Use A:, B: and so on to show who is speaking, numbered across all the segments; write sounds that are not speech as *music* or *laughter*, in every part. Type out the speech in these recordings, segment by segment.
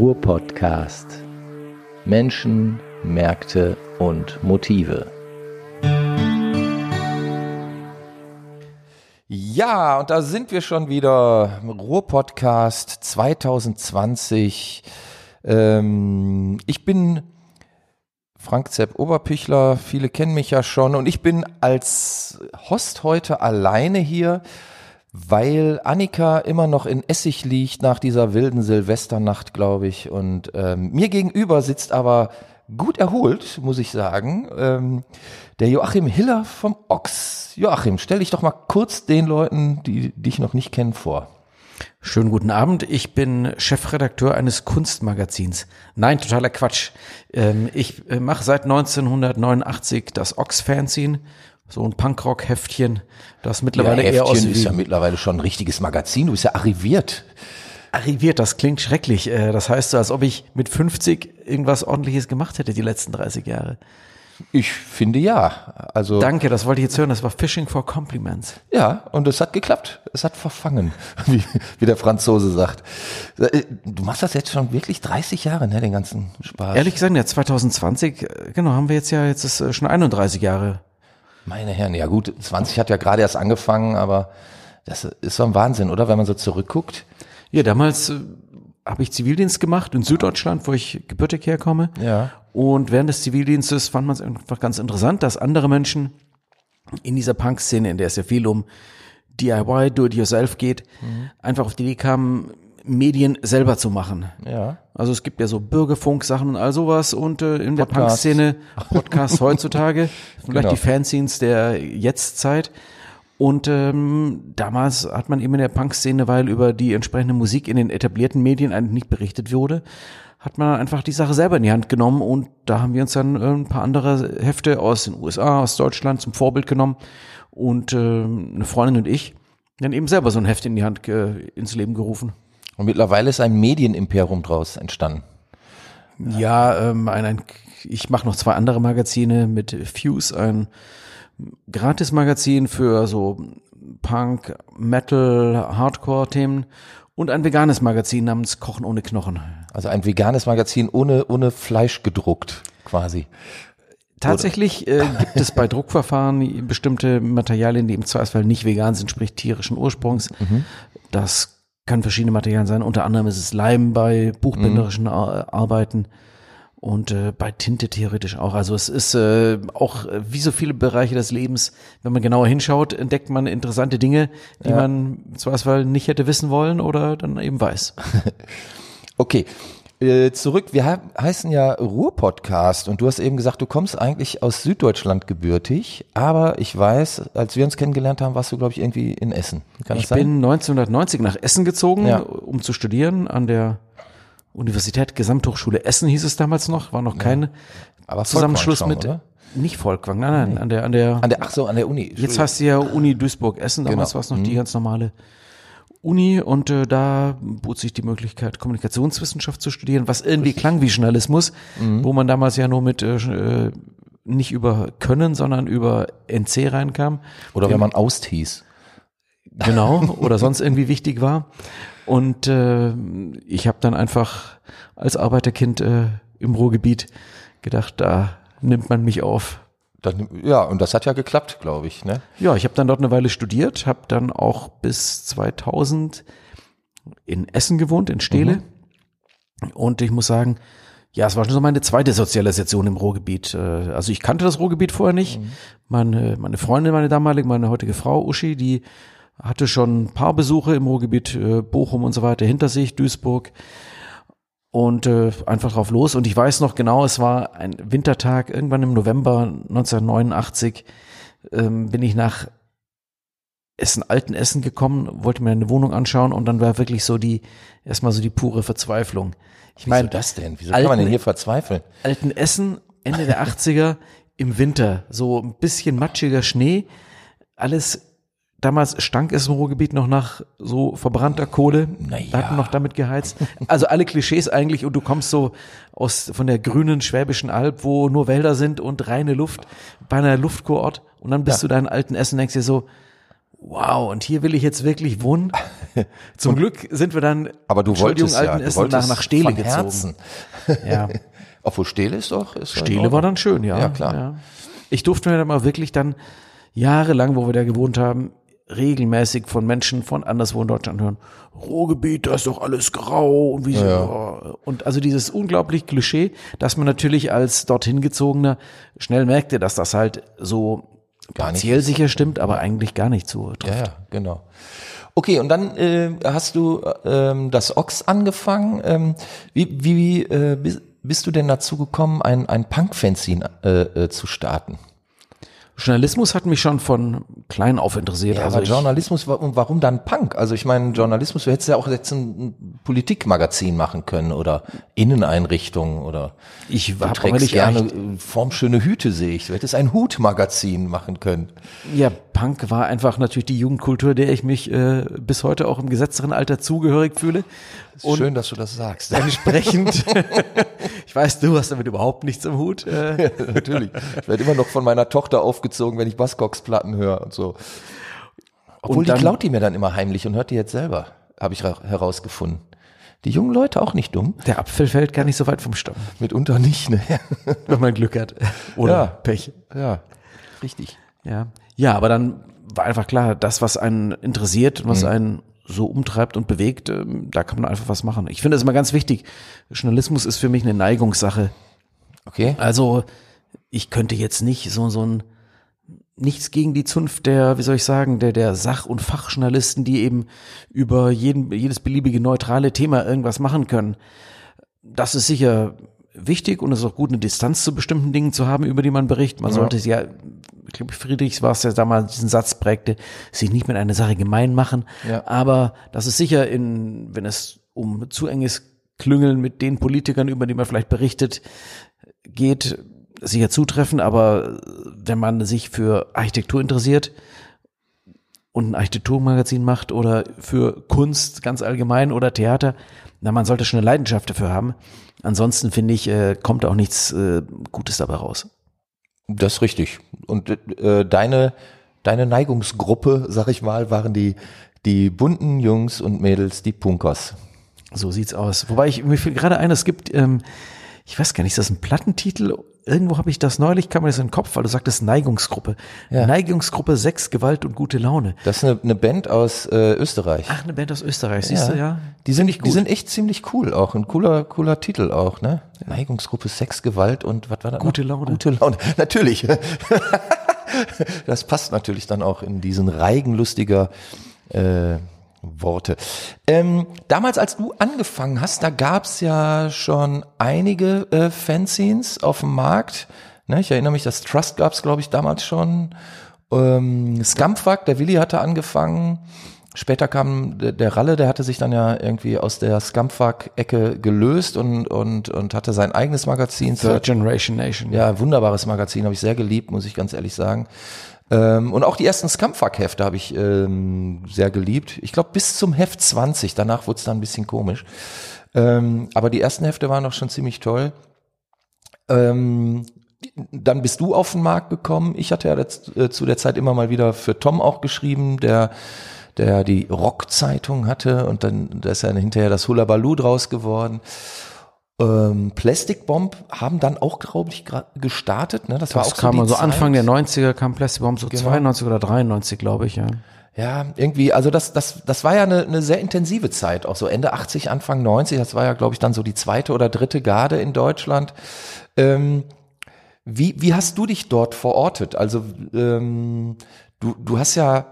A: Ruhr-Podcast. Menschen, Märkte und Motive.
B: Ja, und da sind wir schon wieder. Ruhr-Podcast 2020. Ähm, ich bin Frank Zepp Oberpichler. Viele kennen mich ja schon. Und ich bin als Host heute alleine hier weil Annika immer noch in Essig liegt nach dieser wilden Silvesternacht, glaube ich. Und ähm, mir gegenüber sitzt aber gut erholt, muss ich sagen, ähm, der Joachim Hiller vom Ochs. Joachim, stell dich doch mal kurz den Leuten, die dich noch nicht kennen, vor.
C: Schönen guten Abend. Ich bin Chefredakteur eines Kunstmagazins. Nein, totaler Quatsch. Ähm, ich äh, mache seit 1989 das Ox-Fanzine so ein Punkrock-Heftchen, das mittlerweile
B: ja,
C: eher
B: aus ist ja mittlerweile schon ein richtiges Magazin. Du bist ja arriviert.
C: Arriviert, das klingt schrecklich. Äh, das heißt so, als ob ich mit 50 irgendwas ordentliches gemacht hätte die letzten 30 Jahre.
B: Ich finde ja. Also
C: Danke, das wollte ich jetzt hören. Das war Fishing for Compliments.
B: Ja, und es hat geklappt. Es hat verfangen, *laughs* wie, wie der Franzose sagt. Äh, du machst das jetzt schon wirklich 30 Jahre, ne, den ganzen Spaß.
C: Ehrlich gesagt, ja, 2020, äh, genau, haben wir jetzt ja, jetzt ist schon 31 Jahre
B: meine Herren, ja gut, 20 hat ja gerade erst angefangen, aber das ist so ein Wahnsinn, oder? Wenn man so zurückguckt.
C: Ja, damals äh, habe ich Zivildienst gemacht in Süddeutschland, wo ich gebürtig herkomme.
B: Ja.
C: Und während des Zivildienstes fand man es einfach ganz interessant, dass andere Menschen in dieser Punk-Szene, in der es ja viel um DIY, Do-it-yourself geht, mhm. einfach auf die Idee kamen, Medien selber zu machen.
B: Ja.
C: Also es gibt ja so Bürgerfunk-Sachen und all sowas und äh, in der Punk-Szene Podcasts *laughs* heutzutage, vielleicht genau. die Fanzines der Jetztzeit. Und ähm, damals hat man eben in der Punk-Szene, weil über die entsprechende Musik in den etablierten Medien eigentlich nicht berichtet wurde, hat man einfach die Sache selber in die Hand genommen und da haben wir uns dann äh, ein paar andere Hefte aus den USA, aus Deutschland zum Vorbild genommen und äh, eine Freundin und ich dann eben selber so ein Heft in die Hand ins Leben gerufen.
B: Und mittlerweile ist ein Medienimperium draus entstanden.
C: Ja, ähm, ein, ein, ich mache noch zwei andere Magazine mit Fuse, ein Gratis-Magazin für so Punk, Metal, Hardcore-Themen und ein veganes Magazin namens Kochen ohne Knochen.
B: Also ein veganes Magazin ohne, ohne Fleisch gedruckt, quasi.
C: Tatsächlich äh, gibt es bei Druckverfahren bestimmte Materialien, die im Zweifelsfall nicht vegan sind, sprich tierischen Ursprungs. Mhm. Das kann verschiedene Materialien sein. Unter anderem ist es Leim bei buchbinderischen mhm. Arbeiten und äh, bei Tinte theoretisch auch. Also es ist äh, auch äh, wie so viele Bereiche des Lebens, wenn man genauer hinschaut, entdeckt man interessante Dinge, die ja. man im Zweifelsfall nicht hätte wissen wollen oder dann eben weiß. *laughs*
B: okay, äh, zurück, wir heißen ja Ruhr-Podcast und du hast eben gesagt, du kommst eigentlich aus Süddeutschland gebürtig, aber ich weiß, als wir uns kennengelernt haben, warst du, glaube ich, irgendwie in Essen.
C: Kann ich bin 1990 nach Essen gezogen, ja. um zu studieren an der Universität Gesamthochschule Essen hieß es damals noch, war noch kein ja. Zusammenschluss mit, oder? Nicht Volkwang, nein, nein, an der, an der,
B: an der, ach so, an der Uni.
C: Jetzt heißt sie ja Uni Duisburg-Essen, damals genau. war es noch mhm. die ganz normale Uni und äh, da bot sich die Möglichkeit, Kommunikationswissenschaft zu studieren, was irgendwie klang wie Journalismus, mhm. wo man damals ja nur mit äh, nicht über Können, sondern über NC reinkam.
B: Oder wenn man Aust hieß.
C: Genau, *laughs* oder sonst irgendwie wichtig war. Und äh, ich habe dann einfach als Arbeiterkind äh, im Ruhrgebiet gedacht, da nimmt man mich auf.
B: Dann, ja, und das hat ja geklappt, glaube ich. Ne?
C: Ja, ich habe dann dort eine Weile studiert, habe dann auch bis 2000 in Essen gewohnt, in Steele. Mhm. Und ich muss sagen, ja, es war schon so meine zweite Sozialisation im Ruhrgebiet. Äh, also ich kannte das Ruhrgebiet vorher nicht. Mhm. Meine, meine Freundin, meine damalige, meine heutige Frau Uschi, die hatte schon ein paar Besuche im Ruhrgebiet, äh, Bochum und so weiter hinter sich, Duisburg und äh, einfach drauf los. Und ich weiß noch genau, es war ein Wintertag, irgendwann im November 1989 ähm, bin ich nach Essen, alten Essen gekommen, wollte mir eine Wohnung anschauen und dann war wirklich so die, erstmal so die pure Verzweiflung.
B: Ich meine, das denn? Wieso alten, kann man denn hier verzweifeln?
C: Alten Essen, Ende der *laughs* 80er, im Winter, so ein bisschen matschiger Schnee, alles Damals stank es im Ruhrgebiet noch nach so verbrannter Kohle. Naja. Da hatten noch damit geheizt. Also alle Klischees eigentlich und du kommst so aus von der grünen Schwäbischen Alb, wo nur Wälder sind und reine Luft bei einer Luftkurort und dann bist ja. du da in alten Essen denkst dir so, wow, und hier will ich jetzt wirklich wohnen. *laughs* Zum Glück sind wir dann,
B: Aber du
C: Entschuldigung,
B: wolltest ja, du
C: Essen,
B: wolltest
C: nach, nach Stele gezogen.
B: Herzen.
C: Ja. *laughs*
B: Obwohl Stele ist doch. Ist
C: Stele war dann schön, ja.
B: Ja, klar.
C: Ich durfte mir dann mal wirklich dann jahrelang, wo wir da gewohnt haben, regelmäßig von Menschen von anderswo in Deutschland hören, Ruhrgebiet, da ist doch alles grau und wie so.
B: Ja.
C: Und also dieses unglaublich Klischee, dass man natürlich als dorthin gezogener schnell merkte, dass das halt so
B: Gar nicht
C: partiell sicher stimmt, aber eigentlich gar nicht so trifft.
B: Ja, ja, genau. Okay, und dann äh, hast du ähm, das Ox angefangen. Ähm, wie wie äh, bist, bist du denn dazu gekommen, ein, ein Punk-Fanzine äh, äh, zu starten?
C: Journalismus hat mich schon von klein auf interessiert.
B: Ja,
C: also
B: aber Journalismus, warum, warum dann Punk? Also ich meine, Journalismus, du hättest ja auch jetzt ein, Politikmagazin machen können oder Inneneinrichtungen oder
C: ich
B: du
C: habe
B: trägst
C: eigentlich
B: gerne formschöne Hüte, sehe ich. Du hättest ein Hutmagazin machen können.
C: Ja, Punk war einfach natürlich die Jugendkultur, der ich mich äh, bis heute auch im gesetzteren Alter zugehörig fühle. Und
B: Schön, dass du das sagst. *laughs*
C: entsprechend, *laughs* ich weiß, du hast damit überhaupt nichts im Hut. Äh, *laughs*
B: Natürlich. Ich werde immer noch von meiner Tochter aufgezogen, wenn ich Buzzcocks-Platten höre und so. Obwohl
C: Und
B: die
C: dann-
B: klaut die mir dann immer heimlich und hört die jetzt selber, habe ich ra- herausgefunden. Die jungen Leute auch nicht dumm.
C: der Apfel fällt gar nicht so weit vom Stamm,
B: Mitunter nicht, ne?
C: wenn man Glück hat. Oder
B: Ja.
C: Pech.
B: Ja, richtig.
C: Ja. ja, aber dann war einfach klar, das, was einen interessiert und
B: Mhm.
C: was einen so umtreibt und bewegt, ähm, da kann man einfach was machen. Ich finde es immer ganz wichtig. Journalismus ist für mich eine Neigungssache.
B: Okay.
C: Also ich könnte jetzt nicht so so ein nichts gegen die Zunft der, wie soll ich sagen, der der Sach- und Fachjournalisten, die eben über jeden jedes beliebige neutrale Thema irgendwas machen können. Das ist sicher wichtig und es ist auch gut, eine Distanz zu bestimmten Dingen zu haben, über die man berichtet. Man sollte es ja, ich glaube, Friedrichs war es, der damals diesen Satz prägte, sich nicht mit einer Sache gemein machen.
B: Ja.
C: Aber das ist sicher in, wenn es um zu enges Klüngeln mit den Politikern, über die man vielleicht berichtet, geht, sicher zutreffen, aber wenn man sich für Architektur interessiert und ein Architekturmagazin macht oder für Kunst ganz allgemein oder Theater, na, man sollte schon eine Leidenschaft dafür haben. Ansonsten finde ich, äh, kommt auch nichts äh, Gutes dabei raus.
B: Das ist richtig. Und äh, deine, deine Neigungsgruppe, sag ich mal, waren die, die bunten Jungs und Mädels, die Punkers.
C: So sieht's aus. Wobei ich mir gerade ein, es gibt, ähm, ich weiß gar nicht, ist das ein Plattentitel? Irgendwo habe ich das neulich, kam mir das in den Kopf, weil du sagtest Neigungsgruppe.
B: Ja.
C: Neigungsgruppe Sex, Gewalt und gute Laune.
B: Das ist eine, eine Band aus äh, Österreich.
C: Ach, eine Band aus Österreich, siehst du, ja.
B: Die sind, die sind echt ziemlich cool auch. Ein cooler, cooler Titel auch, ne? Neigungsgruppe Sex, Gewalt und was war da? noch?
C: Gute Laune.
B: Gute Laune. *laughs* Natürlich. das passt natürlich dann auch in diesen Reigen lustiger äh, Worte. Ähm, damals, als du angefangen hast, da gab's ja schon einige äh, Fanzines auf dem Markt. Ne, ich erinnere mich, das Trust gab's, glaube ich, damals schon. Ähm, Scumbfuck, der Willi hatte angefangen. Später kam der, der Ralle, der hatte sich dann ja irgendwie aus der Scumbfuck-Ecke gelöst und, und, und hatte sein eigenes Magazin.
C: Third Generation Nation.
B: Ja, wunderbares Magazin, habe ich sehr geliebt, muss ich ganz ehrlich sagen. Ähm, und auch die ersten Scumbfuck-Hefte habe ich ähm, sehr geliebt. Ich glaube bis zum Heft 20, danach wurde es dann ein bisschen komisch. Ähm, aber die ersten Hefte waren auch schon ziemlich toll. Ähm, dann bist du auf den Markt gekommen. Ich hatte ja jetzt, äh, zu der Zeit immer mal wieder für Tom auch geschrieben, der der die Rock-Zeitung hatte und dann da ist ja hinterher das Hullabaloo draus geworden. Ähm, Plastic Bomb haben dann auch, glaube ich, gestartet. Ne? Das, war
C: Das
B: auch
C: kam
B: so
C: also
B: Zeit.
C: Anfang der 90er kam Plastic Bomb, so
B: Genau.
C: 92 oder 93, glaube ich, ja.
B: Ja, irgendwie, also das, das, das war ja eine, eine sehr intensive Zeit, auch so Ende 80, Anfang 90. Das war ja, glaube ich, dann so die zweite oder dritte Garde in Deutschland. Ähm, wie, wie hast du dich dort verortet? Also ähm, du, du hast ja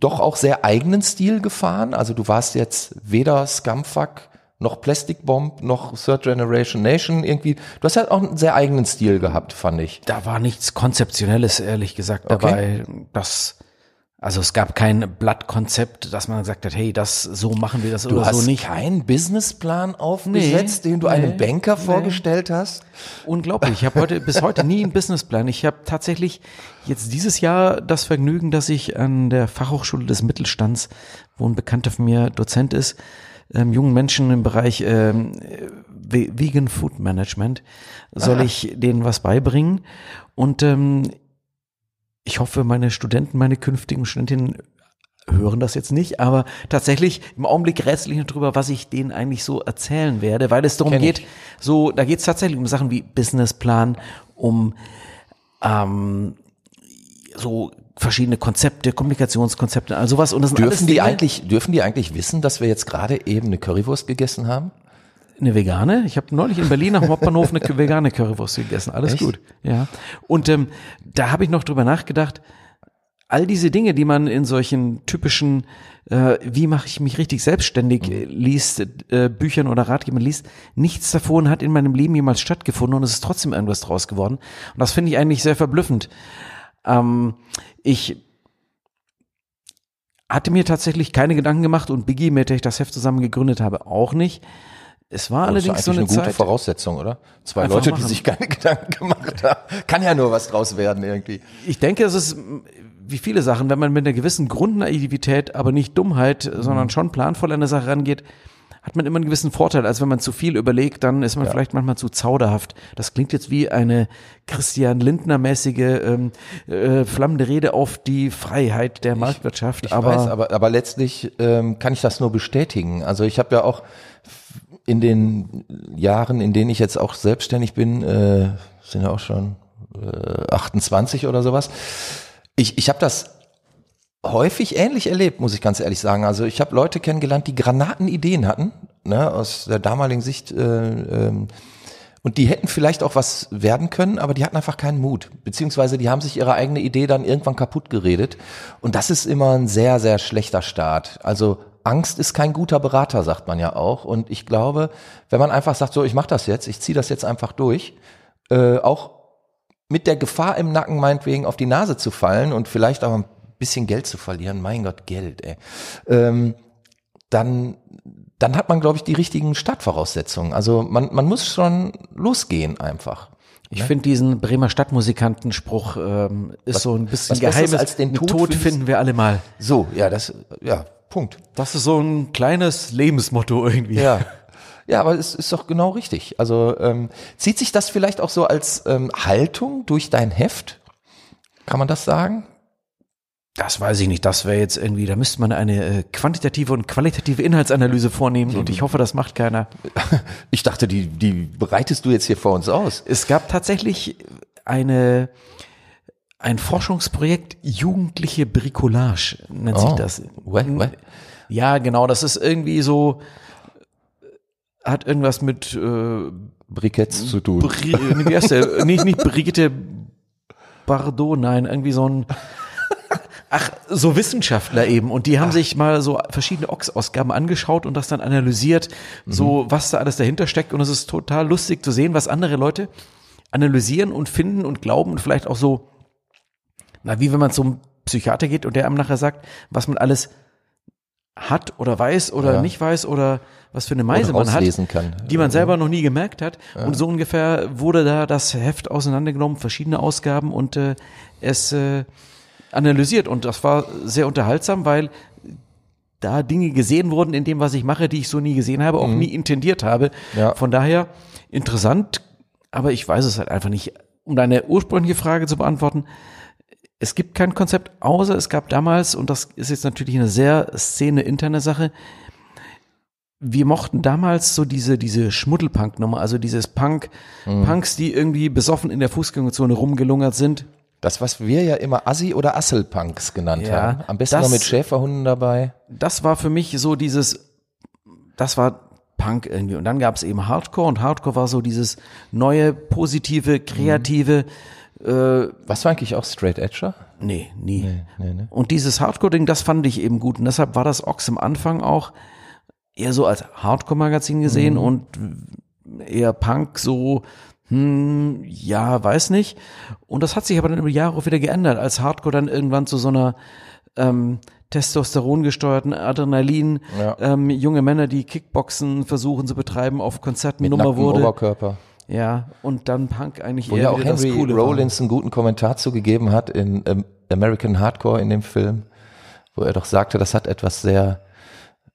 B: doch auch sehr eigenen Stil gefahren. Also du warst jetzt weder Scumfuck noch Plastic Bomb noch Third Generation Nation irgendwie. Du hast ja auch einen sehr eigenen Stil gehabt, fand ich.
C: Da war nichts Konzeptionelles, ehrlich gesagt, dabei. Das, also es gab kein Blattkonzept, dass man gesagt hat, hey, das, so machen wir das
B: Du
C: oder
B: hast
C: so nicht.
B: keinen Businessplan aufgesetzt,
C: Nee,
B: den du einem
C: nee,
B: Banker
C: nee.
B: vorgestellt hast?
C: Unglaublich. Ich habe heute bis heute nie einen Businessplan. Ich habe tatsächlich jetzt dieses Jahr das Vergnügen, dass ich an der Fachhochschule des Mittelstands, wo ein Bekannter von mir Dozent ist, ähm, jungen Menschen im Bereich ähm, Ve- Vegan Food Management, soll ich denen was beibringen. Und ähm, ich hoffe, meine Studenten, meine künftigen Studentinnen hören das jetzt nicht, aber tatsächlich im Augenblick rätsel ich noch drüber, was ich denen eigentlich so erzählen werde, weil es darum
B: Kenn ich.
C: geht, so, da geht es tatsächlich um Sachen wie Businessplan, um ähm, so verschiedene Konzepte, Kommunikationskonzepte, also sowas. Und das
B: Dürfen die
C: Dinge-
B: eigentlich, dürfen die eigentlich wissen, dass wir jetzt gerade eben eine Currywurst gegessen haben?
C: Eine vegane? Ich habe neulich in Berlin am Hauptbahnhof eine vegane Currywurst gegessen. Alles
B: Echt?
C: gut. Ja. Und ähm, da habe ich noch drüber nachgedacht, all diese Dinge, die man in solchen typischen, äh, wie mache ich mich richtig selbstständig,
B: Mhm.
C: äh, liest, äh, Büchern oder Ratgebern liest, nichts davon hat in meinem Leben jemals stattgefunden und es ist trotzdem irgendwas draus geworden. Und das finde ich eigentlich sehr verblüffend. Ähm, ich hatte mir tatsächlich keine Gedanken gemacht und Biggie, mit der ich das Heft zusammen gegründet habe, auch nicht. Es war allerdings
B: das ist
C: so eine,
B: eine gute
C: Zeit.
B: Voraussetzung, oder? Zwei Leute,
C: machen.
B: die sich keine *laughs* Gedanken gemacht haben. Kann ja nur was draus werden irgendwie.
C: Ich denke, es ist wie viele Sachen, wenn man mit einer gewissen Grundnaivität, aber nicht Dummheit, sondern schon planvoll an eine Sache rangeht, hat man immer einen gewissen Vorteil, als wenn man zu viel überlegt, dann ist man vielleicht manchmal zu zauderhaft. Das klingt jetzt wie eine Christian Lindner-mäßige ähm, äh, flammende Rede auf die Freiheit der Marktwirtschaft.
B: Ich
C: aber,
B: weiß, aber, aber letztlich ähm, kann ich das nur bestätigen. Also ich habe ja auch in den Jahren, in denen ich jetzt auch selbstständig bin, äh, sind ja auch schon äh, 28 oder sowas. Ich, ich habe das häufig ähnlich erlebt, muss ich ganz ehrlich sagen. Also ich habe Leute kennengelernt, die Granatenideen hatten, ne, aus der damaligen Sicht. Äh, ähm, und die hätten vielleicht auch was werden können, aber die hatten einfach keinen Mut. Beziehungsweise die haben sich ihre eigene Idee dann irgendwann kaputt geredet. Und das ist immer ein sehr, sehr schlechter Start. Also Angst ist kein guter Berater, sagt man ja auch. Und ich glaube, wenn man einfach sagt, so, ich mache das jetzt, ich ziehe das jetzt einfach durch, äh, auch mit der Gefahr im Nacken meinetwegen auf die Nase zu fallen und vielleicht auch ein bisschen Geld zu verlieren, mein Gott, Geld, ey, ähm, dann, dann hat man, glaube ich, die richtigen Startvoraussetzungen. Also man, man muss schon losgehen einfach.
C: ich finde diesen Bremer Stadtmusikantenspruch ähm, ist so ein bisschen
B: was
C: Geheimnis.
B: als den Tod
C: Tod finden wir alle mal.
B: So, ja, das, ja, Punkt.
C: Das ist so ein kleines Lebensmotto irgendwie.
B: Ja. Ja, aber es ist doch genau richtig. Also ähm, zieht sich das vielleicht auch so als ähm, Haltung durch dein Heft? Kann man das sagen?
C: Das weiß ich nicht. Das wäre jetzt irgendwie, da müsste man eine äh, quantitative und qualitative Inhaltsanalyse vornehmen und ich hoffe, das macht keiner. *laughs*
B: Ich dachte, die, die bereitest du jetzt hier vor uns aus.
C: Es gab tatsächlich eine, ein Forschungsprojekt Jugendliche Bricolage, nennt sich
B: Oh.
C: das.
B: What, what?
C: Ja, genau, das ist irgendwie so, hat irgendwas mit äh,
B: Briketts zu tun.
C: Bri wie heißt der? *laughs* nicht, nicht Brigitte Bardot, nein, irgendwie so ein Ach, so Wissenschaftler eben. Und die haben sich mal so verschiedene Ox-Ausgaben angeschaut und das dann analysiert, so was da alles dahinter steckt. Und es ist total lustig zu sehen, was andere Leute analysieren und finden und glauben und vielleicht auch so, na, wie wenn man zum Psychiater geht und der einem nachher sagt, was man alles hat oder weiß oder
B: Ja.
C: nicht weiß oder was für eine Meise man hat
B: kann.
C: die man selber noch nie gemerkt hat. Und so ungefähr wurde da das Heft auseinandergenommen, verschiedene Ausgaben und äh, es äh, analysiert. Und das war sehr unterhaltsam, weil da Dinge gesehen wurden in dem, was ich mache, die ich so nie gesehen habe, auch nie intendiert habe.
B: Ja.
C: Von daher interessant, aber ich weiß es halt einfach nicht. Um deine ursprüngliche Frage zu beantworten, es gibt kein Konzept, außer es gab damals, und das ist jetzt natürlich eine sehr szene-interne Sache, wir mochten damals so diese, diese Schmuddelpunk-Nummer, also dieses Punk, Punks, die irgendwie besoffen in der Fußgängerzone rumgelungert sind.
B: Das, was wir ja immer Assi- oder Asselpunks genannt
C: Ja,
B: haben. Am besten
C: das-
B: noch mit Schäferhunden dabei.
C: Das war für mich so dieses, das war Punk irgendwie. Und dann gab es eben Hardcore und Hardcore war so dieses neue, positive, kreative, äh,
B: Was war eigentlich auch Straight Edger?
C: nee, nie.
B: Nee, ne?
C: Und dieses Hardcore-Ding, das fand ich eben gut. Und deshalb war das Ox am Anfang auch eher so als Hardcore-Magazin gesehen und eher Punk so, hm, ja, weiß nicht. Und das hat sich aber dann über die Jahre auch wieder geändert, als Hardcore dann irgendwann zu so einer ähm, Testosteron gesteuerten Adrenalin,
B: Ja.
C: ähm, junge Männer, die Kickboxen versuchen zu betreiben, auf Konzerten
B: Mit
C: Nummer wurde.
B: Oberkörper.
C: Ja, und dann Punk eigentlich
B: Wo
C: eher
B: ja auch Henry
C: Coole war.
B: Rollins einen guten Kommentar zugegeben hat in ähm, American Hardcore in dem Film, wo er doch sagte, das hat etwas sehr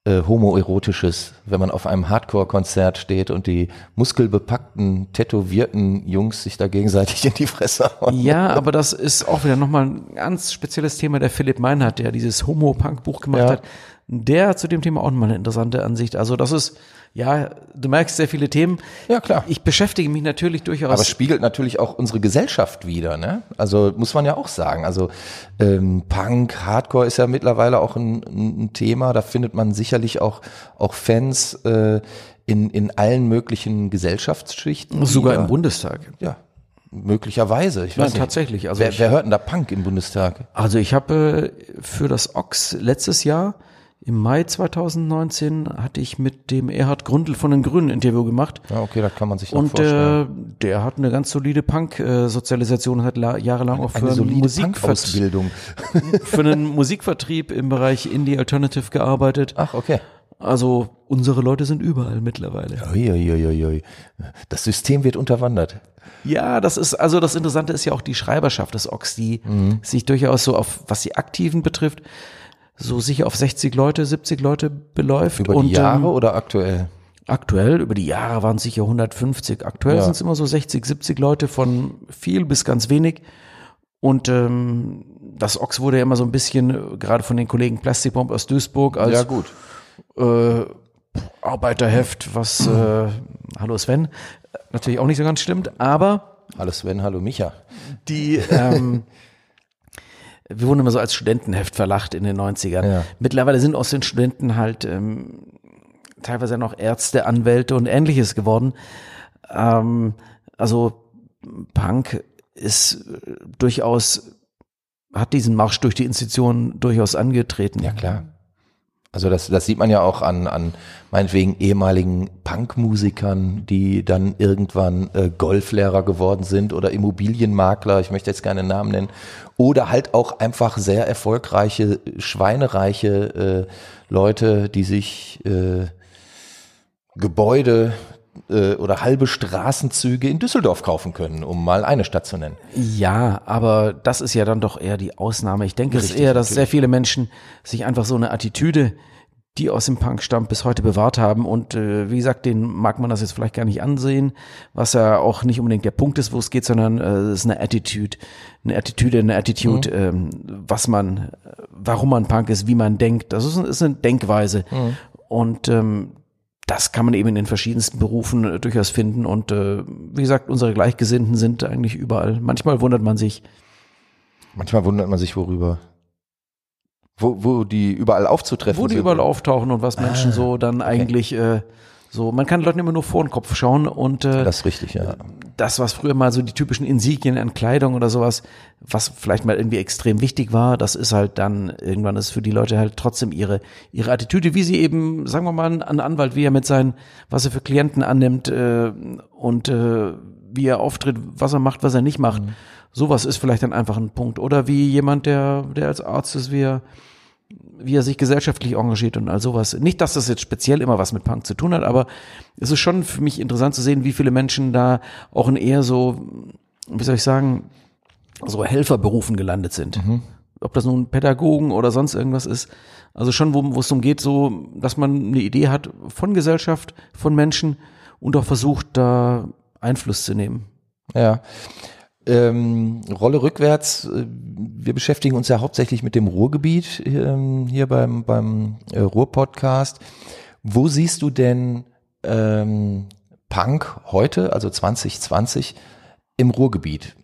B: äh, homoerotisches, wenn man auf einem Hardcore-Konzert steht und die muskelbepackten, tätowierten Jungs sich da gegenseitig in die Fresse hauen.
C: Ja, aber das ist auch wieder nochmal ein ganz spezielles Thema, der Philipp Meinhardt, der dieses Homo-Punk-Buch gemacht
B: Ja.
C: hat. Der hat zu dem Thema auch nochmal eine interessante Ansicht. Also das ist, ja, du merkst sehr viele Themen.
B: Ja, klar.
C: Ich beschäftige mich natürlich durchaus.
B: Aber es spiegelt natürlich auch unsere Gesellschaft wieder, ne? Also muss man ja auch sagen. Also ähm, Punk, Hardcore ist ja mittlerweile auch ein, ein Thema. Da findet man sicherlich auch auch Fans äh, in in allen möglichen Gesellschaftsschichten.
C: sogar
B: wieder.
C: im Bundestag.
B: Ja, möglicherweise. Ich
C: Nein,
B: weiß nicht.
C: tatsächlich. Also
B: wer,
C: ich-
B: wer hört denn da Punk im Bundestag?
C: Also ich habe äh, für das Ox letztes Jahr im Mai 2019 hatte ich mit dem Erhard Grundl von den Grünen ein Interview gemacht.
B: Ja, okay, das kann man sich
C: Und
B: vorstellen.
C: äh, der hat eine ganz solide Punk-Sozialisation, hat la jahrelang auch für
B: Eine
C: einen,
B: solide
C: Musikvert
B: Punk-Ausbildung. *laughs*
C: für einen Musikvertrieb im Bereich Indie Alternative gearbeitet.
B: Ach, okay.
C: Also unsere Leute sind überall mittlerweile.
B: Uiuiuiui. Das System wird unterwandert.
C: Ja, das ist, also das Interessante ist ja auch die Schreiberschaft des Ox, die sich durchaus so auf, was die Aktiven betrifft, so sicher auf 60 Leute, 70 Leute beläuft.
B: Über
C: und,
B: die Jahre
C: ähm,
B: oder aktuell?
C: Aktuell, über die Jahre waren es sicher 150. Aktuell
B: Ja.
C: sind es immer so 60, 70 Leute von viel bis ganz wenig. Und ähm, das Ox wurde ja immer so ein bisschen, äh, gerade von den Kollegen Plastikbomb aus Duisburg, als
B: gut.
C: äh, Arbeiterheft, was, äh, hallo Sven, natürlich auch nicht so ganz stimmt, aber
B: Hallo Sven, hallo Micha.
C: die, ähm, *laughs* wir wurden immer so als Studentenheft verlacht in den 90ern.
B: Ja.
C: Mittlerweile sind aus den Studenten halt ähm, teilweise noch Ärzte, Anwälte und ähnliches geworden. Ähm, also Punk ist äh, durchaus, hat diesen Marsch durch die Institutionen durchaus angetreten.
B: Ja, klar. Also das, das sieht man ja auch an, an meinetwegen ehemaligen Punkmusikern, die dann irgendwann äh, Golflehrer geworden sind oder Immobilienmakler, ich möchte jetzt keine Namen nennen, oder halt auch einfach sehr erfolgreiche, schweinereiche äh, Leute, die sich äh, Gebäude oder halbe Straßenzüge in Düsseldorf kaufen können, um mal eine Stadt zu nennen.
C: Ja, aber das ist ja dann doch eher die Ausnahme. Ich denke, es ist eher, dass
B: natürlich.
C: sehr viele Menschen sich einfach so eine Attitüde, die aus dem Punk stammt, bis heute bewahrt haben. Und äh, wie gesagt, den mag man das jetzt vielleicht gar nicht ansehen, was ja auch nicht unbedingt der Punkt ist, wo es geht, sondern äh, es ist eine Attitude, eine Attitüde, eine Attitude, ähm, was man, äh, warum man Punk ist, wie man denkt. Das ist, ist eine Denkweise. Und ähm, das kann man eben in den verschiedensten Berufen äh, durchaus finden. Und äh, wie gesagt, unsere Gleichgesinnten sind eigentlich überall. Manchmal wundert man sich,
B: Manchmal wundert man sich, worüber. Wo, wo die überall aufzutreffen
C: wo die
B: sind.
C: überall auftauchen und was Menschen so dann eigentlich äh, so. Man kann Leuten immer nur vor den Kopf schauen und äh,
B: Das ist richtig, ja.
C: das, was früher mal so die typischen Insigien an Kleidung oder sowas, was vielleicht mal irgendwie extrem wichtig war, das ist halt dann, irgendwann ist für die Leute halt trotzdem ihre, ihre Attitüde, wie sie eben, sagen wir mal, ein Anwalt, wie er mit seinen, was er für Klienten annimmt äh, und äh, wie er auftritt, was er macht, was er nicht macht. Sowas ist vielleicht dann einfach ein Punkt. Oder wie jemand, der, der als Arzt ist, wie er, wie er sich gesellschaftlich engagiert und all sowas. Nicht, dass das jetzt speziell immer was mit Punk zu tun hat, aber es ist schon für mich interessant zu sehen, wie viele Menschen da auch in eher so, wie soll ich sagen, so Helferberufen gelandet sind. Ob das nun Pädagogen oder sonst irgendwas ist. Also schon, wo, wo es darum geht, so, dass man eine Idee hat von Gesellschaft, von Menschen und auch versucht, da Einfluss zu nehmen.
B: Ja. Ähm, Rolle rückwärts. äh, Wir beschäftigen uns ja hauptsächlich mit dem Ruhrgebiet ähm, hier beim, beim äh, Ruhr-Podcast. Wo siehst du denn ähm, Punk heute, also 2020, im Ruhrgebiet?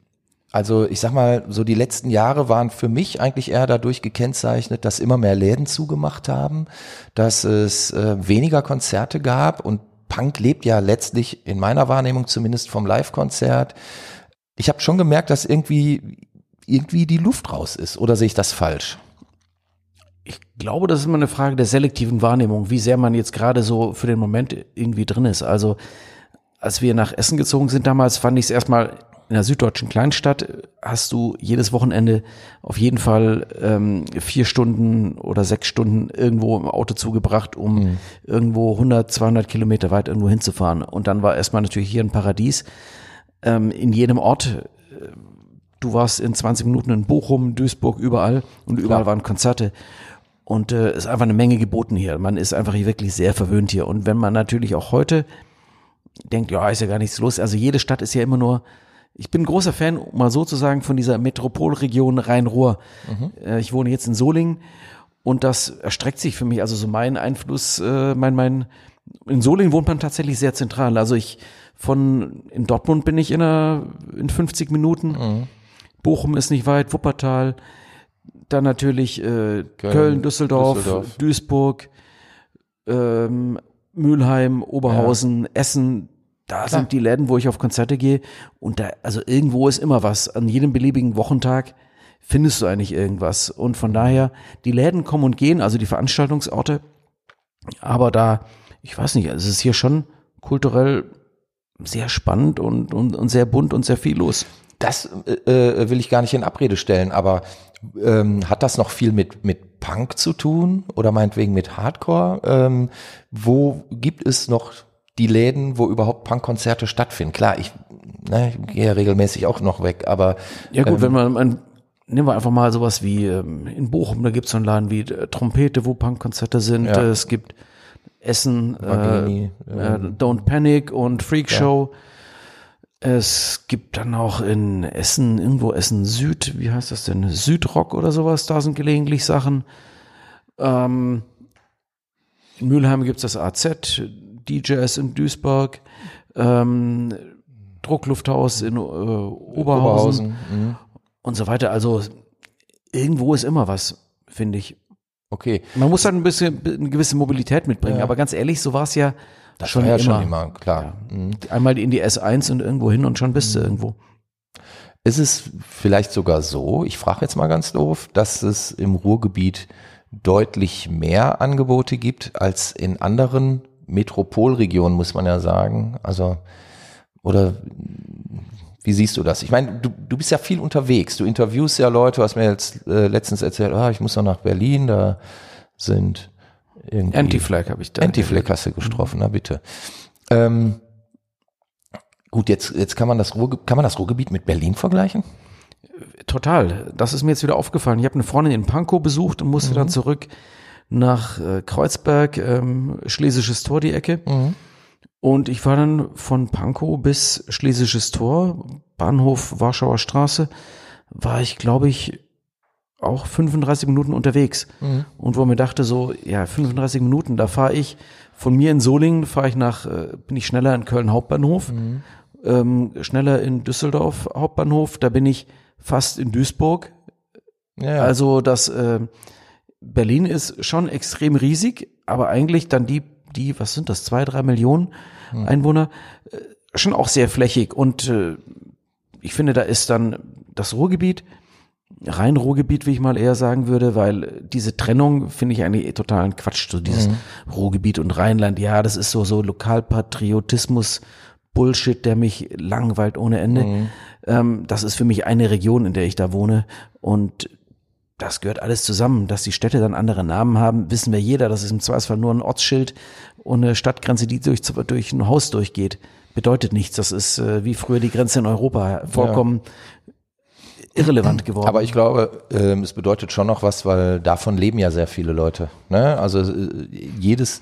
B: Also ich sag mal, so die letzten Jahre waren für mich eigentlich eher dadurch gekennzeichnet, dass immer mehr Läden zugemacht haben, dass es äh, weniger Konzerte gab und Punk lebt ja letztlich in meiner Wahrnehmung zumindest vom Live-Konzert. Ich habe schon gemerkt, dass irgendwie irgendwie die Luft raus ist. Oder sehe ich das falsch?
C: Ich glaube, das ist immer eine Frage der selektiven Wahrnehmung, wie sehr man jetzt gerade so für den Moment irgendwie drin ist. Also als wir nach Essen gezogen sind damals, fand ich es erstmal in der süddeutschen Kleinstadt hast du jedes Wochenende auf jeden Fall ähm, vier Stunden oder sechs Stunden irgendwo im Auto zugebracht, um irgendwo 100, 200 Kilometer weit irgendwo hinzufahren. Und dann war erstmal natürlich hier ein Paradies. Ähm, in jedem Ort, äh, du warst in 20 Minuten in Bochum, Duisburg, überall und überall waren Konzerte. Und äh, ist einfach eine Menge geboten hier. Man ist einfach hier wirklich sehr verwöhnt hier. Und wenn man natürlich auch heute denkt, ja, ist ja gar nichts los. Also jede Stadt ist ja immer nur, ich bin ein großer Fan, um mal so zu sagen, von dieser Metropolregion Rhein-Ruhr. Äh, ich wohne jetzt in Solingen und das erstreckt sich für mich, also so mein Einfluss, äh, mein, mein, in Solingen wohnt man tatsächlich sehr zentral. Also ich von, in Dortmund bin ich in, einer, in 50 Minuten. Bochum ist nicht weit, Wuppertal. Dann natürlich äh, Köln, Düsseldorf,
B: Düsseldorf.
C: Duisburg, ähm, Mülheim, Oberhausen, Essen. Da sind die Läden, wo ich auf Konzerte gehe. Und da, also irgendwo ist immer was. An jedem beliebigen Wochentag findest du eigentlich irgendwas. Und von daher, die Läden kommen und gehen, also die Veranstaltungsorte. Aber da, ich weiß nicht, es ist hier schon kulturell sehr spannend und, und, und sehr bunt und sehr viel los.
B: Das äh, äh, will ich gar nicht in Abrede stellen, aber ähm, hat das noch viel mit, mit Punk zu tun oder meinetwegen mit Hardcore? Ähm, wo gibt es noch die Läden, wo überhaupt Punkkonzerte stattfinden? Klar, ich, ne, ich gehe ja regelmäßig auch noch weg, aber
C: Ja gut, wenn man, man nehmen wir einfach mal sowas wie ähm, in Bochum, da gibt es so einen Laden wie äh, Trompete, wo Punkkonzerte sind.
B: Ja.
C: Äh, Es gibt Essen, äh,
B: Vagini,
C: äh, Don't Panic und Freak Show. Es gibt dann auch in Essen, irgendwo Essen Süd, wie heißt das denn? Südrock oder sowas, da sind gelegentlich Sachen. Ähm, in Mülheim gibt's das AZ, DJs in Duisburg, ähm, Drucklufthaus in äh, Oberhausen,
B: Oberhausen. Mhm.
C: und so weiter. Also irgendwo ist immer was, finde ich.
B: Okay,
C: Man muss halt ein bisschen eine gewisse Mobilität mitbringen,
B: Ja.
C: aber ganz ehrlich, so war es ja
B: das
C: schon
B: war ja
C: immer.
B: schon immer, klar. Mhm.
C: Einmal in die S1 und irgendwo hin und schon bist du irgendwo.
B: Ist es vielleicht sogar so, ich frage jetzt mal ganz doof, dass es im Ruhrgebiet deutlich mehr Angebote gibt als in anderen Metropolregionen, muss man ja sagen. Also, oder wie siehst du das? Ich meine, du, du bist ja viel unterwegs, du interviewst ja Leute, du hast mir jetzt äh, letztens erzählt, ah, ich muss noch nach Berlin, da sind irgendwie
C: Anti-Flag habe ich da.
B: Anti-Fleck hast du getroffen, na bitte. Ähm, gut, jetzt, jetzt kann man das Ruhrge kann man das Ruhrgebiet mit Berlin vergleichen?
C: Total. Das ist mir jetzt wieder aufgefallen. Ich habe eine Freundin in Pankow besucht und musste dann zurück nach äh, Kreuzberg, ähm, Schlesisches Tor, die Ecke. Und ich war dann von Pankow bis Schlesisches Tor, Bahnhof Warschauer Straße, war ich, glaube ich, auch 35 Minuten unterwegs. Und wo mir dachte so, ja, 35 Minuten, da fahre ich von mir in Solingen, fahre ich nach, äh, bin ich schneller in Köln Hauptbahnhof, ähm, schneller in Düsseldorf Hauptbahnhof, da bin ich fast in Duisburg.
B: Ja,
C: Also das äh, Berlin ist schon extrem riesig, aber eigentlich dann die, die, was sind das, zwei, drei Millionen Einwohner, äh, schon auch sehr flächig. Und äh, ich finde, da ist dann das Ruhrgebiet, Rhein-Ruhrgebiet, wie ich mal eher sagen würde, weil diese Trennung finde ich eigentlich totalen Quatsch. So dieses Ruhrgebiet und Rheinland, ja, das ist so, so Lokalpatriotismus, Bullshit, der mich langweilt ohne Ende. Ähm, das ist für mich eine Region, in der ich da wohne. Und das gehört alles zusammen. Dass die Städte dann andere Namen haben, wissen wir jeder. Das ist im Zweifelsfall nur ein Ortsschild und eine Stadtgrenze, die durch, durch ein Haus durchgeht. Bedeutet nichts. Das ist äh, wie früher die Grenze in Europa vollkommen irrelevant geworden.
B: Aber ich glaube, ähm, es bedeutet schon noch was, weil davon leben ja sehr viele Leute. Ne? Also äh, jedes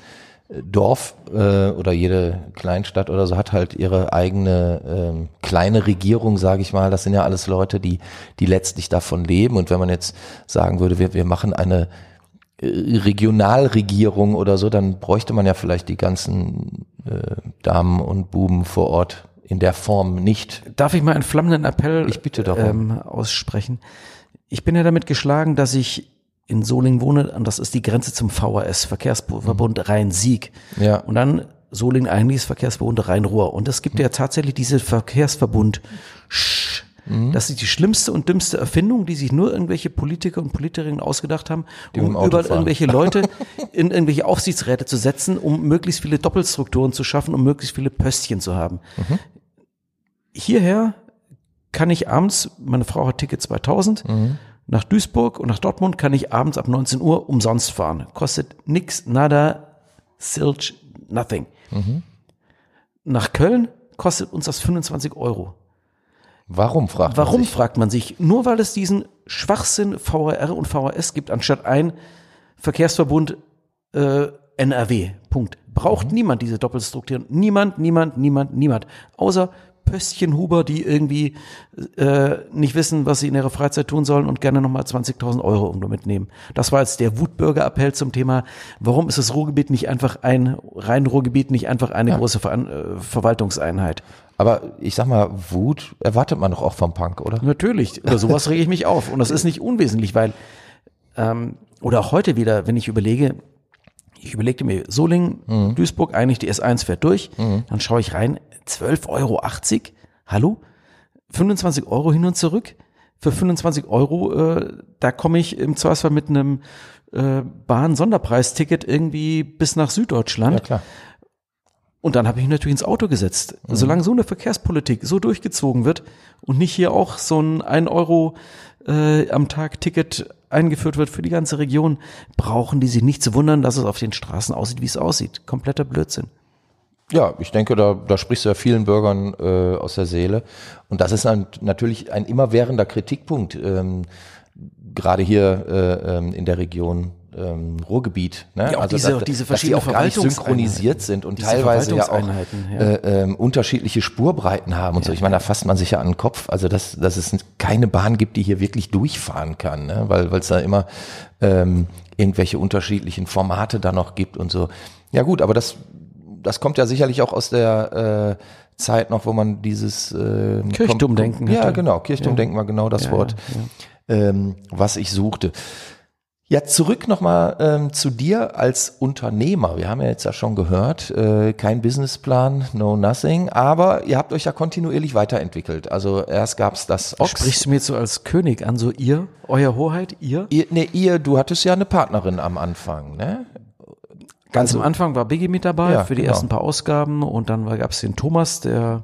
B: Dorf äh, oder jede Kleinstadt oder so hat halt ihre eigene ähm, kleine Regierung, sage ich mal. Das sind ja alles Leute, die die letztlich davon leben. Und wenn man jetzt sagen würde, wir, wir machen eine äh, Regionalregierung oder so, dann bräuchte man ja vielleicht die ganzen äh, Damen und Buben vor Ort in der Form nicht.
C: Darf ich mal einen flammenden Appell
B: Ich bitte darum.
C: ähm, aussprechen? Ich bin ja damit geschlagen, dass ich in Solingen wohne und das ist die Grenze zum VHS, Verkehrsverbund Rhein-Sieg.
B: Ja.
C: Und dann Solingen eigentlich ist Verkehrsverbund Rhein-Ruhr. Und es gibt ja tatsächlich diese Verkehrsverbund Sch. Das ist die schlimmste und dümmste Erfindung, die sich nur irgendwelche Politiker und Politikerinnen ausgedacht haben,
B: Die
C: um über irgendwelche Leute *laughs* in irgendwelche Aufsichtsräte zu setzen, um möglichst viele Doppelstrukturen zu schaffen, um möglichst viele Pöstchen zu haben. Hierher kann ich abends, meine Frau hat Ticket 2000, nach Duisburg und nach Dortmund kann ich abends ab 19 Uhr umsonst fahren. Kostet nix, nada, silch, nothing. Nach Köln kostet uns das 25 Euro.
B: Warum fragt man
C: Warum
B: sich?
C: fragt man sich? Nur weil es diesen Schwachsinn VRR und VHS gibt, anstatt ein Verkehrsverbund äh, NRW. Punkt. Braucht niemand diese Doppelstrukturen. Niemand, niemand, niemand, niemand. Außer Pöstchenhuber, die irgendwie äh, nicht wissen, was sie in ihrer Freizeit tun sollen und gerne nochmal 20.000 Euro irgendwo mitnehmen. Das war jetzt der Wutbürger-Appell zum Thema, warum ist das Ruhrgebiet nicht einfach ein, rein Ruhrgebiet nicht einfach eine große Ver äh, Verwaltungseinheit?
B: Aber ich sag mal, Wut erwartet man doch auch vom Punk, oder?
C: Natürlich. Über sowas rege ich mich auf. Und das ist nicht unwesentlich, weil, ähm, oder auch heute wieder, wenn ich überlege, ich überlegte mir, Solingen, Duisburg, eigentlich die S1 fährt durch, dann schaue ich rein, 12,80 Euro, hallo? 25 Euro hin und zurück? Für 25 Euro, äh, da komme ich im Zweifelsfall mit einem äh, Bahn-Sonderpreisticket irgendwie bis nach Süddeutschland.
B: Ja, klar.
C: Und dann habe ich mich natürlich ins Auto gesetzt. Solange so eine Verkehrspolitik so durchgezogen wird und nicht hier auch so ein 1 Euro äh, am Tag Ticket eingeführt wird für die ganze Region, brauchen die sich nicht zu wundern, dass es auf den Straßen aussieht, wie es aussieht. Kompletter Blödsinn.
B: Ja, ich denke, da, da sprichst du ja vielen Bürgern äh, aus der Seele. Und das ist ein, natürlich ein immerwährender Kritikpunkt, ähm, gerade hier äh, ähm, in der Region ähm, Ruhrgebiet. Ne?
C: Ja, auch diese-
B: dass,
C: diese
B: dass die
C: verschiedenen
B: auch gar nicht synchronisiert sind und teilweise ja auch
C: ja.
B: Äh, ähm, unterschiedliche Spurbreiten haben und so. Ich meine, da fasst man sich ja an den Kopf. Also dass, dass es keine Bahn gibt, die hier wirklich durchfahren kann, ne? weil weil es da immer ähm, irgendwelche unterschiedlichen Formate da noch gibt und so. Ja gut, aber das das kommt ja sicherlich auch aus der äh, Zeit noch, wo man dieses äh,
C: Kirchturmdenken
B: kom- Ja,
C: hatte.
B: genau, Kirchturmdenken war genau das
C: Ja,
B: Wort, Ähm, was ich suchte. Ja, zurück nochmal ähm, zu dir als Unternehmer. Wir haben ja jetzt ja schon gehört, äh, kein Businessplan, no nothing, aber ihr habt euch ja kontinuierlich weiterentwickelt. Also erst gab's das Ox.
C: Sprichst du mir jetzt so als König an, so ihr, euer Hoheit, ihr?
B: ihr, nee, ihr, du hattest ja eine Partnerin am Anfang, ne?
C: Ganz am Anfang war Biggie mit dabei
B: Ja,
C: für die
B: genau.
C: ersten paar Ausgaben und dann gab es den Thomas, der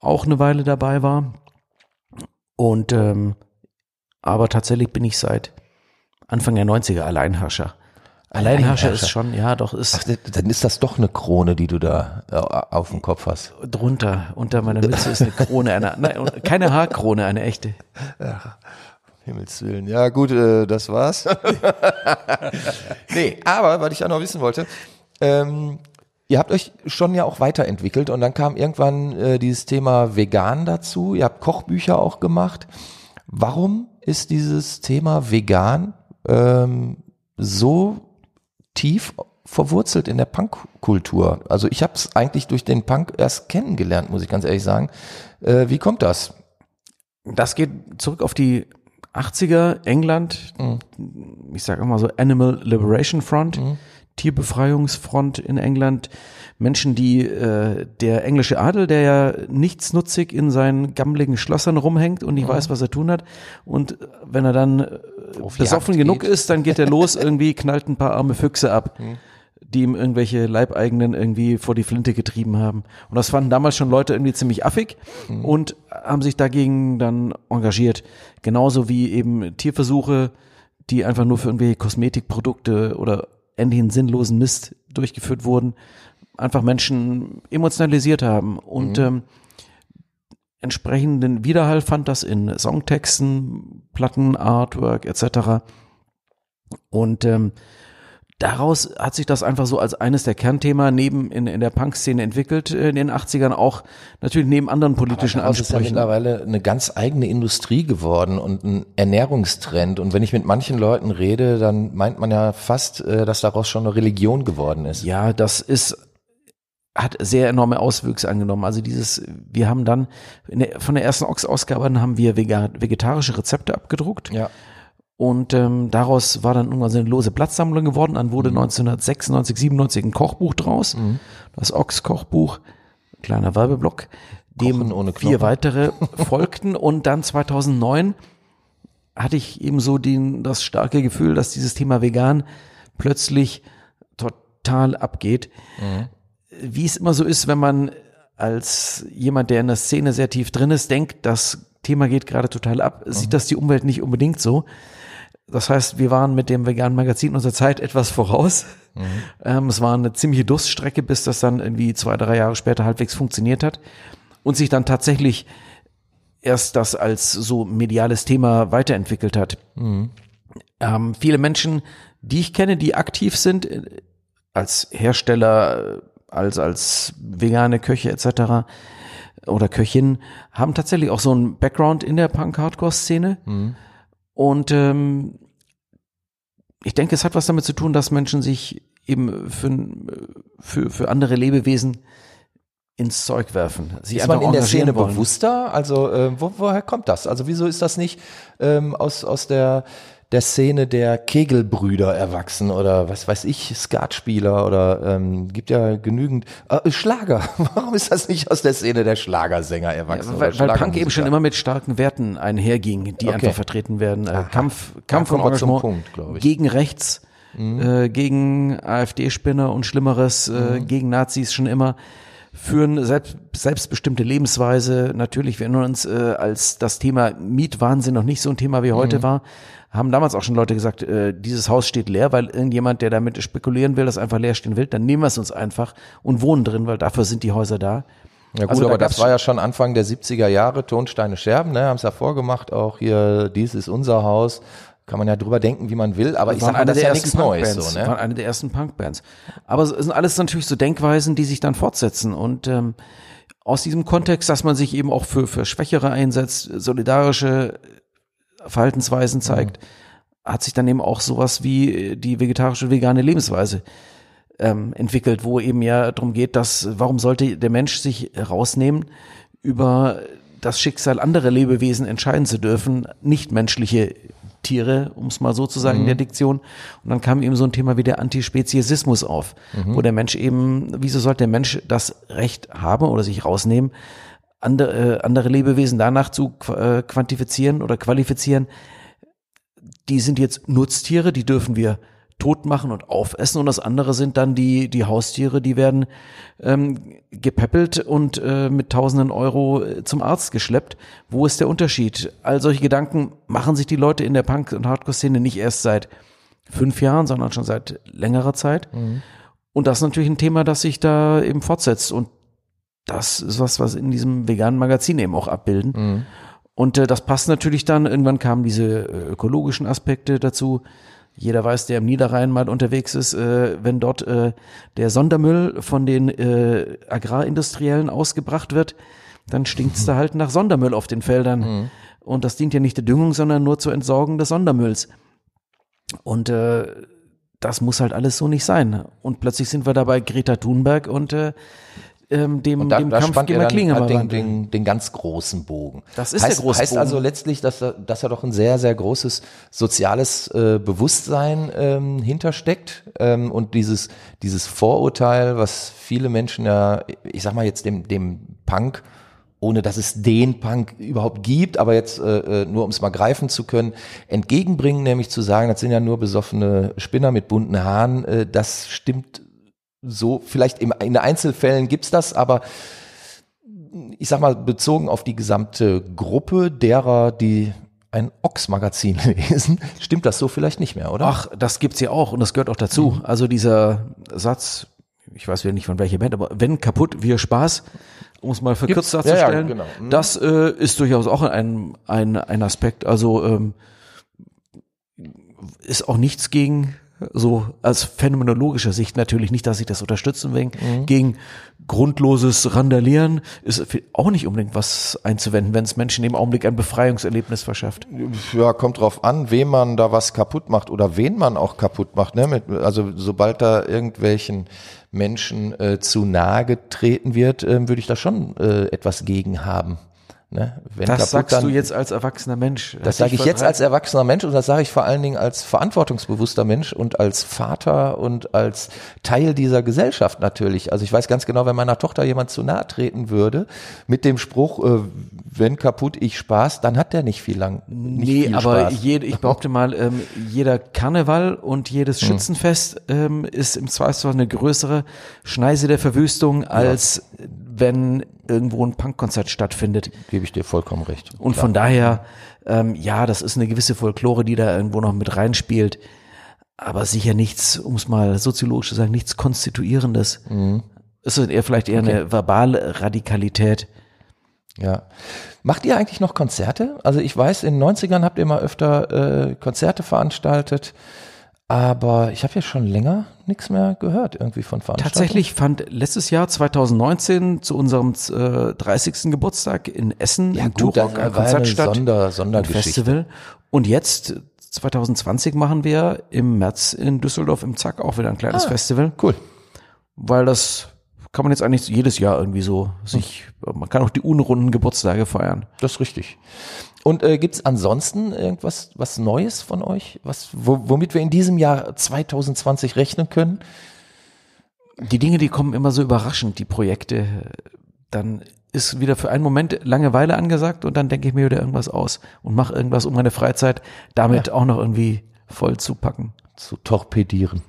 C: auch eine Weile dabei war. Und ähm, aber tatsächlich bin ich seit Anfang der 90er Alleinherrscher. Alleinherrscher
B: Alleinherrscher.
C: ist schon, ja, doch ist
B: Ach, dann ist das doch eine Krone, die du da äh, auf dem Kopf hast.
C: drunter, unter meiner Mütze ist eine Krone, eine, nein, keine Haarkrone, eine echte.
B: Himmels Willen. Ja, gut, äh, das war's. *laughs* nee, aber, was ich auch noch wissen wollte, ähm, ihr habt euch schon ja auch weiterentwickelt und dann kam irgendwann äh, dieses Thema vegan dazu. Ihr habt Kochbücher auch gemacht. Warum ist dieses Thema vegan ähm, so tief verwurzelt in der Punkkultur? Also ich habe es eigentlich durch den Punk erst kennengelernt, muss ich ganz ehrlich sagen. Äh, wie kommt das?
C: Das geht zurück auf die 80er, England, ich sage immer so Animal Liberation Front, Tierbefreiungsfront in England. Menschen, die äh, der englische Adel, der ja nichtsnutzig in seinen gammeligen Schlössern rumhängt und nicht weiß, was er tun hat. Und äh, wenn er dann äh,
B: Auf
C: besoffen
B: Jagd
C: genug
B: geht.
C: ist, dann geht er los, *laughs* irgendwie knallt ein paar arme Füchse ab, die ihm irgendwelche Leibeigenen irgendwie vor die Flinte getrieben haben. Und das fanden damals schon Leute irgendwie ziemlich affig und haben sich dagegen dann engagiert. Genauso wie eben Tierversuche, die einfach nur für irgendwelche Kosmetikprodukte oder ähnlichen sinnlosen Mist durchgeführt wurden, einfach Menschen emotionalisiert haben und ähm, entsprechenden Widerhall fand das in Songtexten, Platten, Artwork etc. Und ähm, daraus hat sich das einfach so als eines der Kernthemen neben in, in der Punk-Szene entwickelt äh, in den 80ern auch natürlich neben anderen politischen
B: Daraus ist ja
C: Ansprüchen.
B: mittlerweile eine ganz eigene Industrie geworden und ein Ernährungstrend. Und wenn ich mit manchen Leuten rede, dann meint man ja fast, äh, dass daraus schon eine Religion geworden ist.
C: Ja, das ist hat sehr enorme Auswüchse angenommen. Also dieses, wir haben dann der, von der ersten Ox-Ausgabe haben wir vegetarische Rezepte abgedruckt.
B: Ja.
C: Und ähm, daraus war dann irgendwann so eine lose Blattsammlung geworden. Dann
B: Mhm.
C: wurde 1996, 97 ein Kochbuch draus. Das Ox-Kochbuch, kleiner Werbeblock, dem vier weitere *laughs* folgten. Und dann 2009 hatte ich eben so den, das starke Gefühl, dass dieses Thema vegan plötzlich total abgeht. Wie es immer so ist, wenn man als jemand, der in der Szene sehr tief drin ist, denkt, das Thema geht gerade total ab, sieht das die Umwelt nicht unbedingt so. Das heißt, wir waren mit dem veganen Magazin unserer Zeit etwas voraus. Ähm, es war eine ziemliche Durststrecke, bis das dann irgendwie zwei, drei Jahre später halbwegs funktioniert hat und sich dann tatsächlich erst das als so mediales Thema weiterentwickelt hat. Ähm, viele Menschen die ich kenne, die aktiv sind äh, als Hersteller, als, als vegane Köche etc. oder Köchin, haben tatsächlich auch so einen Background in der Punk-Hardcore-Szene.
B: Mhm.
C: Und ähm, ich denke, es hat was damit zu tun, dass Menschen sich eben für, für, für andere Lebewesen ins Zeug werfen. Sie
B: Ist man in der Szene
C: wollen.
B: bewusster? Also äh, wo, woher kommt das? Also wieso ist das nicht ähm, aus, aus der, der Szene der Kegelbrüder erwachsen oder was weiß ich, Skatspieler oder ähm, gibt ja genügend äh, Schlager. *laughs* Warum ist das nicht aus der Szene der Schlagersänger erwachsen?
C: Ja, weil, weil Punk eben schon immer mit starken Werten einherging, die
B: Okay.
C: einfach vertreten werden. Äh, Kampf, Kampf
B: Ja,
C: und Engagement
B: Punkt. Mhm.
C: gegen rechts, äh, gegen AfD-Spinner und Schlimmeres,
B: Mhm.
C: äh, gegen Nazis schon immer führen selbst, selbstbestimmte Lebensweise. Natürlich, wir erinnern uns, äh, als das Thema Mietwahnsinn noch nicht so ein Thema wie
B: Mhm.
C: heute war, haben damals auch schon Leute gesagt, äh, dieses Haus steht leer, weil irgendjemand, der damit spekulieren will, das einfach leer stehen will, dann nehmen wir es uns einfach und wohnen drin, weil dafür sind die Häuser da.
B: Ja gut,
C: Also da
B: aber das
C: gab's
B: war ja schon Anfang der 70er Jahre, Tonsteine Scherben, ne, haben es ja vorgemacht, auch hier, dies ist unser Haus. Kann man ja drüber denken, wie man will, aber ich
C: waren
B: sag mal,
C: eine
B: das ist
C: der
B: ja
C: ersten
B: nichts Neues.
C: Punkbands,
B: So, ne?
C: waren eine der ersten Punkbands. Aber es sind alles natürlich so Denkweisen, die sich dann fortsetzen und ähm, aus diesem Kontext, dass man sich eben auch für, für Schwächere einsetzt, solidarische Verhaltensweisen zeigt, hat sich dann eben auch sowas wie die vegetarische vegane Lebensweise ähm, entwickelt, wo eben ja darum geht, dass warum sollte der Mensch sich rausnehmen, über das Schicksal anderer Lebewesen entscheiden zu dürfen, nichtmenschliche Tiere, um es mal so zu sagen in der Diktion. Und dann kam eben so ein Thema wie der Antispeziesismus auf, wo der Mensch eben, wieso sollte der Mensch das Recht haben oder sich rausnehmen, andere, äh, andere Lebewesen danach zu äh, quantifizieren oder qualifizieren, die sind jetzt Nutztiere, die dürfen wir tot machen und aufessen und das andere sind dann die, die Haustiere, die werden ähm, gepäppelt und äh, mit tausenden Euro äh, zum Arzt geschleppt. Wo ist der Unterschied? All solche Gedanken machen sich die Leute in der Punk- und Hardcore-Szene nicht erst seit fünf Jahren, sondern schon seit längerer Zeit. Und das ist natürlich ein Thema, das sich da eben fortsetzt und das ist was, was in diesem veganen Magazin eben auch abbilden. Und äh, das passt natürlich dann, irgendwann kamen diese äh, ökologischen Aspekte dazu. Jeder weiß, der im Niederrhein mal unterwegs ist, äh, wenn dort äh, der Sondermüll von den äh, Agrarindustriellen ausgebracht wird, dann stinkt's da halt nach Sondermüll auf den Feldern. Und das dient ja nicht der Düngung, sondern nur zur Entsorgung des Sondermülls. Und äh, das muss halt alles so nicht sein. Und plötzlich sind wir da bei Greta Thunberg und äh, ähm, dem,
B: da,
C: dem
B: da
C: Kampf gegen
B: er
C: den
B: dann halt den, den, den ganz großen Bogen.
C: Das ist der
B: heißt,
C: große
B: Heißt
C: Bogen.
B: also letztlich, dass da, dass da doch ein sehr, sehr großes soziales äh, Bewusstsein ähm, hintersteckt ähm, und dieses, dieses Vorurteil, was viele Menschen ja, ich sag mal jetzt dem, dem Punk, ohne dass es den Punk überhaupt gibt, aber jetzt äh, äh, nur um es mal greifen zu können, entgegenbringen, nämlich zu sagen, das sind ja nur besoffene Spinner mit bunten Haaren, äh, das stimmt so, vielleicht im, in Einzelfällen gibt's das, aber ich sag mal, bezogen auf die gesamte Gruppe derer, die ein Ox-Magazin *laughs* lesen, stimmt das so vielleicht nicht mehr, oder?
C: Ach, das gibt's ja auch und das gehört auch dazu.
B: Mhm.
C: Also dieser Satz, ich weiß wieder nicht von welcher Band, aber wenn kaputt, wir Spaß, um es mal verkürzt
B: Gibt's- ja, ja,
C: darzustellen,
B: genau. Mhm.
C: das äh, ist durchaus auch ein, ein, ein Aspekt. Also ähm, ist auch nichts gegen so als phänomenologischer Sicht natürlich nicht, dass ich das unterstützen will,
B: Mhm.
C: gegen grundloses Randalieren ist auch nicht unbedingt was einzuwenden, wenn es Menschen im Augenblick ein Befreiungserlebnis verschafft.
B: Ja, kommt drauf an, wem man da was kaputt macht oder wen man auch kaputt macht. Ne? Mit, also sobald da irgendwelchen Menschen äh, zu nahe getreten wird, ähm, würde ich da schon äh, etwas gegen haben. Ne? Wenn
C: Das sagst
B: dann-
C: du jetzt als erwachsener Mensch.
B: Das sage ich jetzt als erwachsener Mensch und das sage ich vor allen Dingen als verantwortungsbewusster Mensch und als Vater und als Teil dieser Gesellschaft natürlich. Also ich weiß ganz genau, wenn meiner Tochter jemand zu nahe treten würde mit dem Spruch, äh, wenn kaputt ich Spaß, dann hat der nicht viel lang. Nicht
C: Nee,
B: viel
C: aber jede, ich behaupte mal, ähm, jeder Karneval und jedes
B: Hm.
C: Schützenfest ähm, ist im Zweifelsfall eine größere Schneise der Verwüstung, als wenn irgendwo ein Punkkonzert stattfindet.
B: Gebe ich dir vollkommen recht.
C: Und von daher, ähm, ja, das ist eine gewisse Folklore, die da irgendwo noch mit reinspielt. Aber sicher nichts, um es mal soziologisch zu sagen, nichts Konstituierendes.
B: Mhm.
C: Es ist eher vielleicht eher eine verbale Radikalität.
B: Ja. Macht ihr eigentlich noch Konzerte? Also ich weiß, in den 90ern habt ihr mal öfter äh, Konzerte veranstaltet. aber ich habe ja schon länger nichts mehr gehört irgendwie von Veranstaltungen.
C: Tatsächlich fand letztes Jahr 2019 zu unserem äh, 30. Geburtstag in Essen
B: ja,
C: im
B: gut,
C: Turok ein Konzert statt,
B: Sonder,
C: ein
B: Sondergeschichte.
C: Festival. Und jetzt 2020 machen wir im März in Düsseldorf im Zack auch wieder ein kleines
B: Ah.
C: Festival,
B: Cool.
C: weil das kann man jetzt eigentlich jedes Jahr irgendwie so sich, man kann auch die unrunden Geburtstage feiern.
B: Das ist richtig. Und äh, gibt's ansonsten irgendwas was Neues von euch, was, wo, womit wir in diesem Jahr 2020 rechnen können?
C: Die Dinge, die kommen immer so überraschend, die Projekte. Dann ist wieder für einen Moment Langeweile angesagt und dann denke ich mir wieder irgendwas aus und mache irgendwas, um meine Freizeit damit auch noch irgendwie voll zu packen.
B: Zu torpedieren.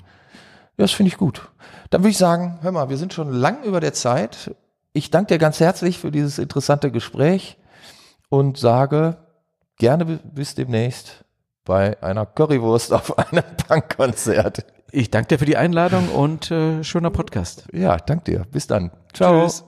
B: Ja, das finde ich gut. Dann würde ich sagen, hör mal, wir sind schon lang über der Zeit. Ich danke dir ganz herzlich für dieses interessante Gespräch und sage gerne bi- bis demnächst bei einer Currywurst auf *laughs* einem Punkkonzert.
C: Ich danke dir für die Einladung und äh, schöner Podcast.
B: Ja, danke dir. Bis dann. Ciao.
C: Tschüss.